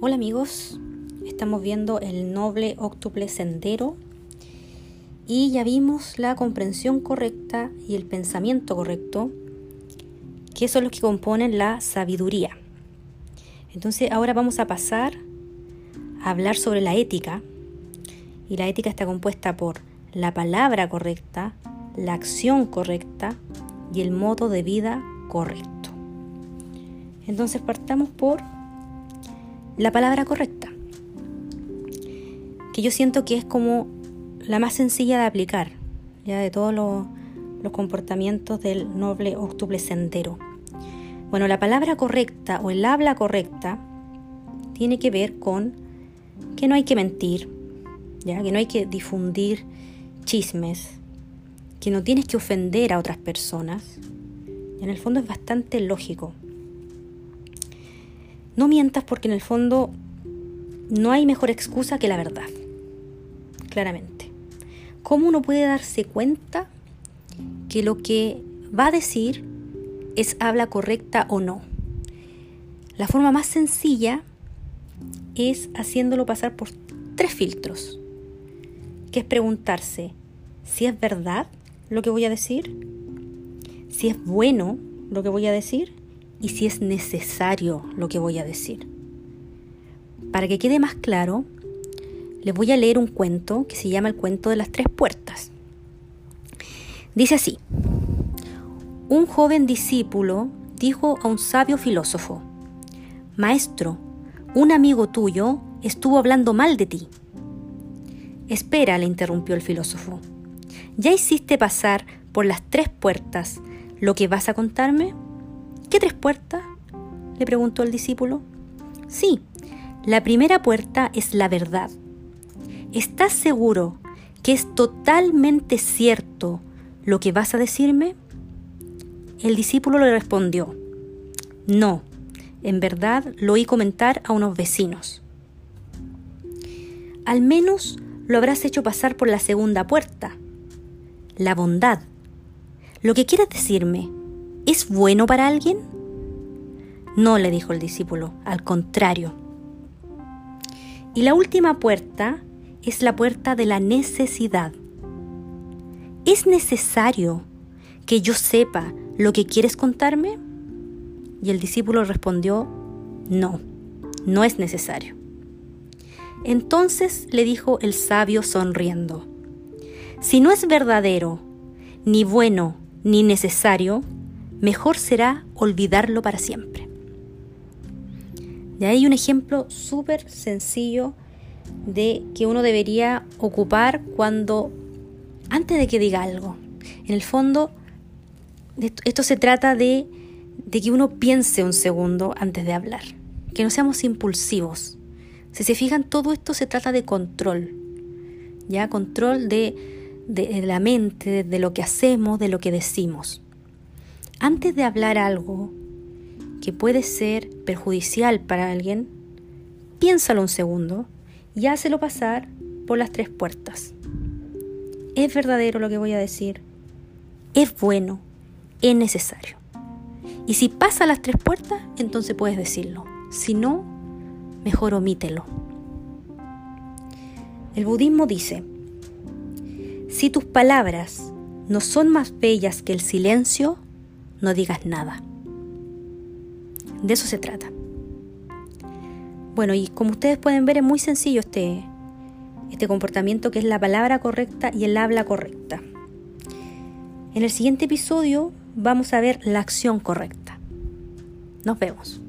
Hola amigos, estamos viendo el noble óctuple sendero y ya vimos la comprensión correcta y el pensamiento correcto, que son los que componen la sabiduría. Entonces ahora vamos a pasar a hablar sobre la ética y la ética está compuesta por la palabra correcta, la acción correcta y el modo de vida correcto. Entonces partamos por la palabra correcta, que yo siento que es como la más sencilla de aplicar, ya de todos los, comportamientos del noble octuple sendero. Bueno, la palabra correcta o el habla correcta tiene que ver con que no hay que mentir, ya que no hay que difundir chismes, que no tienes que ofender a otras personas. Y en el fondo es bastante lógico. No mientas porque en el fondo no hay mejor excusa que la verdad. Claramente. ¿Cómo uno puede darse cuenta que lo que va a decir es habla correcta o no? La forma más sencilla es haciéndolo pasar por tres filtros, que es preguntarse si es verdad lo que voy a decir, si es bueno lo que voy a decir y si es necesario lo que voy a decir. Para que quede más claro, les voy a leer un cuento que se llama el cuento de las tres puertas. Dice así, un joven discípulo dijo a un sabio filósofo, Maestro, un amigo tuyo estuvo hablando mal de ti. Espera, le interrumpió el filósofo. ¿Ya hiciste pasar por las tres puertas lo que vas a contarme? ¿Qué tres puertas? le preguntó el discípulo. Sí, la primera puerta es la verdad. ¿Estás seguro que es totalmente cierto lo que vas a decirme? El discípulo le respondió, no, en verdad lo oí comentar a unos vecinos. Al menos lo habrás hecho pasar por la segunda puerta, la bondad. Lo que quieres decirme, ¿Es bueno para alguien? No, le dijo el discípulo, al contrario. Y la última puerta es la puerta de la necesidad. ¿Es necesario que yo sepa lo que quieres contarme? Y el discípulo respondió, no, no es necesario. Entonces le dijo el sabio sonriendo, si no es verdadero, ni bueno, ni necesario, mejor será olvidarlo para siempre. De ahí un ejemplo súper sencillo de que uno debería ocupar cuando, antes de que diga algo. En el fondo, esto se trata de, que uno piense un segundo antes de hablar, que no seamos impulsivos. Si se fijan, todo esto se trata de control, ya control de la mente, de lo que hacemos, de lo que decimos antes de hablar algo que puede ser perjudicial para alguien, piénsalo un segundo y hácelo pasar por las tres puertas. ¿Es verdadero lo que voy a decir? ¿Es bueno? ¿Es necesario? Y si pasa las tres puertas, entonces puedes decirlo. Si no, mejor omítelo. El budismo dice, si tus palabras no son más bellas que el silencio, no digas nada. De eso se trata. Bueno, y como ustedes pueden ver es muy sencillo este, este comportamiento que es la palabra correcta y el habla correcta. En el siguiente episodio vamos a ver la acción correcta. Nos vemos.